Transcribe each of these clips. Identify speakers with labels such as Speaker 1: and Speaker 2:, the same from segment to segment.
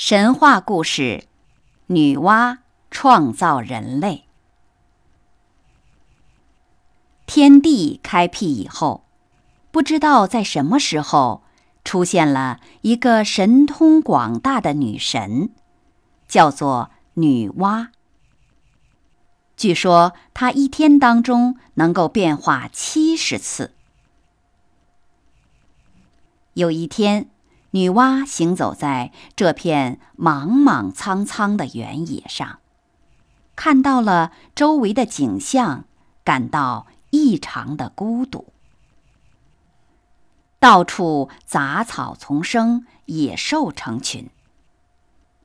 Speaker 1: 神话故事：女娲创造人类。天地开辟以后，不知道在什么时候出现了一个神通广大的女神，叫做女娲。据说她一天当中能够变化七十次。有一天。女娲行走在这片莽莽苍苍的原野上，看到了周围的景象，感到异常的孤独。到处杂草丛生，野兽成群。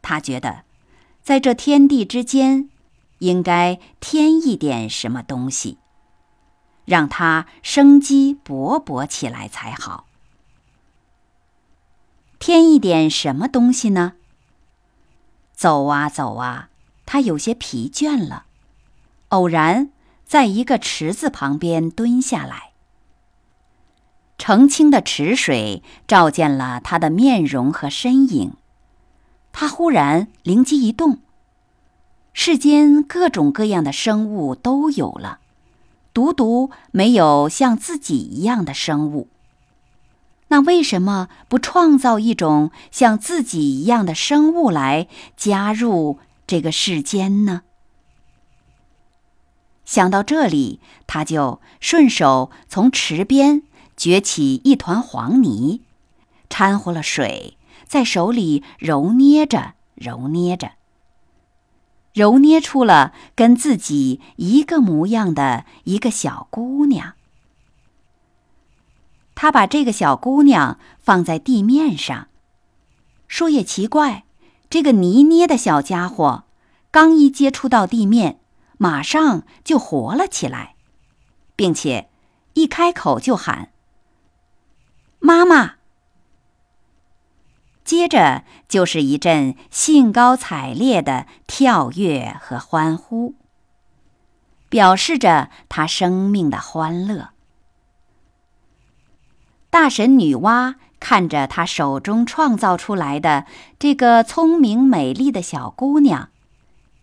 Speaker 1: 她觉得，在这天地之间，应该添一点什么东西，让它生机勃勃起来才好。添一点什么东西呢？走啊走啊，他有些疲倦了。偶然在一个池子旁边蹲下来，澄清的池水照见了他的面容和身影。他忽然灵机一动：世间各种各样的生物都有了，独独没有像自己一样的生物。那为什么不创造一种像自己一样的生物来加入这个世间呢？想到这里，他就顺手从池边掘起一团黄泥，掺和了水，在手里揉捏着，揉捏着，揉捏出了跟自己一个模样的一个小姑娘。他把这个小姑娘放在地面上，说也奇怪，这个泥捏的小家伙，刚一接触到地面，马上就活了起来，并且一开口就喊“妈妈”，接着就是一阵兴高采烈的跳跃和欢呼，表示着他生命的欢乐。大神女娲看着她手中创造出来的这个聪明美丽的小姑娘，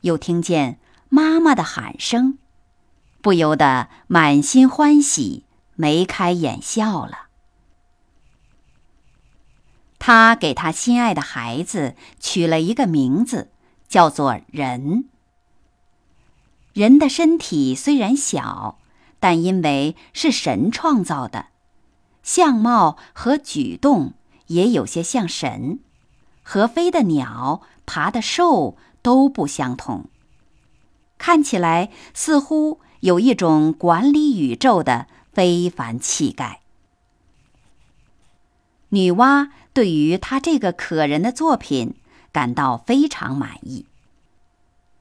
Speaker 1: 又听见妈妈的喊声，不由得满心欢喜，眉开眼笑了。她给她心爱的孩子取了一个名字，叫做人。人的身体虽然小，但因为是神创造的。相貌和举动也有些像神，和飞的鸟、爬的兽都不相同。看起来似乎有一种管理宇宙的非凡气概。女娲对于她这个可人的作品感到非常满意，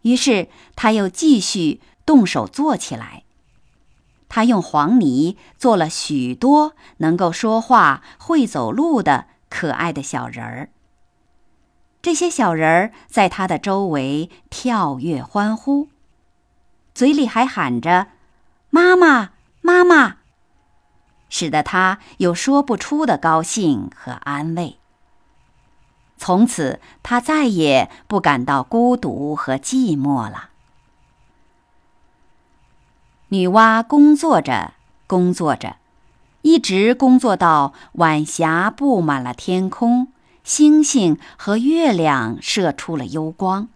Speaker 1: 于是她又继续动手做起来。他用黄泥做了许多能够说话、会走路的可爱的小人儿。这些小人儿在他的周围跳跃欢呼，嘴里还喊着“妈妈，妈妈”，使得他有说不出的高兴和安慰。从此，他再也不感到孤独和寂寞了。女娲工作着，工作着，一直工作到晚霞布满了天空，星星和月亮射出了幽光。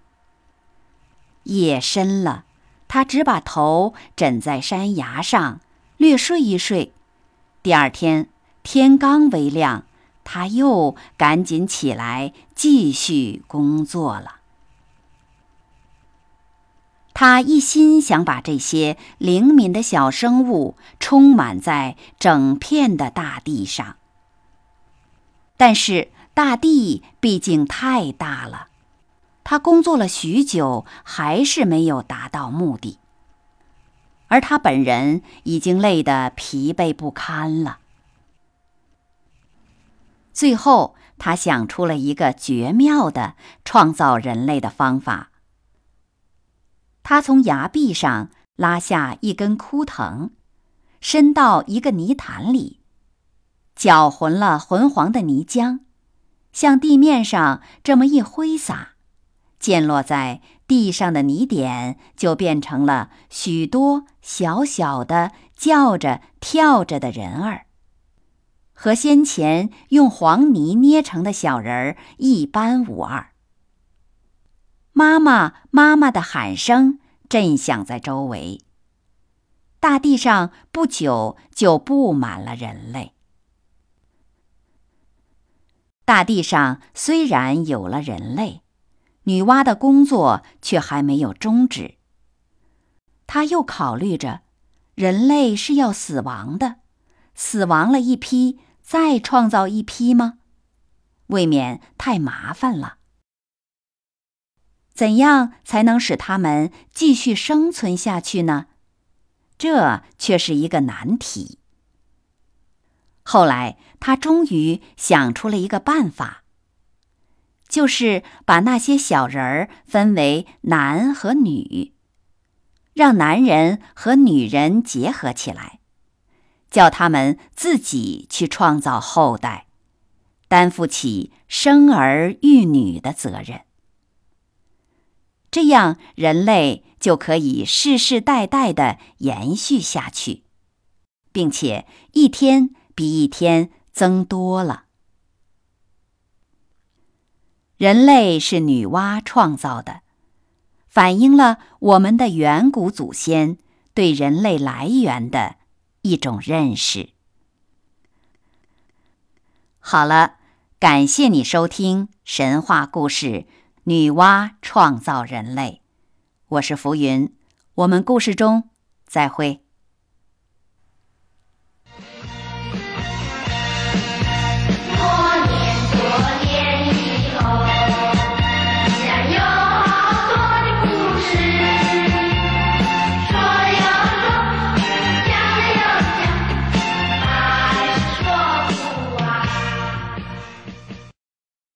Speaker 1: 夜深了，她只把头枕在山崖上，略睡一睡。第二天天刚微亮，她又赶紧起来继续工作了。他一心想把这些灵敏的小生物充满在整片的大地上。但是大地毕竟太大了，他工作了许久，还是没有达到目的。而他本人已经累得疲惫不堪了。最后，他想出了一个绝妙的创造人类的方法。他从崖壁上拉下一根枯藤，伸到一个泥潭里，搅浑了浑黄的泥浆，向地面上这么一挥洒，溅落在。地上的泥点就变成了许多小小的叫着跳着的人儿，和先前用黄泥捏成的小人儿一般无二。妈妈，妈妈的喊声震响在周围，大地上不久就布满了人类。大地上虽然有了人类。女娲的工作却还没有终止。她又考虑着，人类是要死亡的，死亡了一批，再创造一批吗？未免太麻烦了。怎样才能使他们继续生存下去呢？这却是一个难题。后来，他终于想出了一个办法。就是把那些小人儿分为男和女，让男人和女人结合起来，叫他们自己去创造后代，担负起生儿育女的责任。这样，人类就可以世世代代的延续下去，并且一天比一天增多了。人类是女娲创造的，反映了我们的远古祖先对人类来源的一种认识。好了，感谢你收听神话故事《女娲创造人类》，我是浮云，我们故事中再会。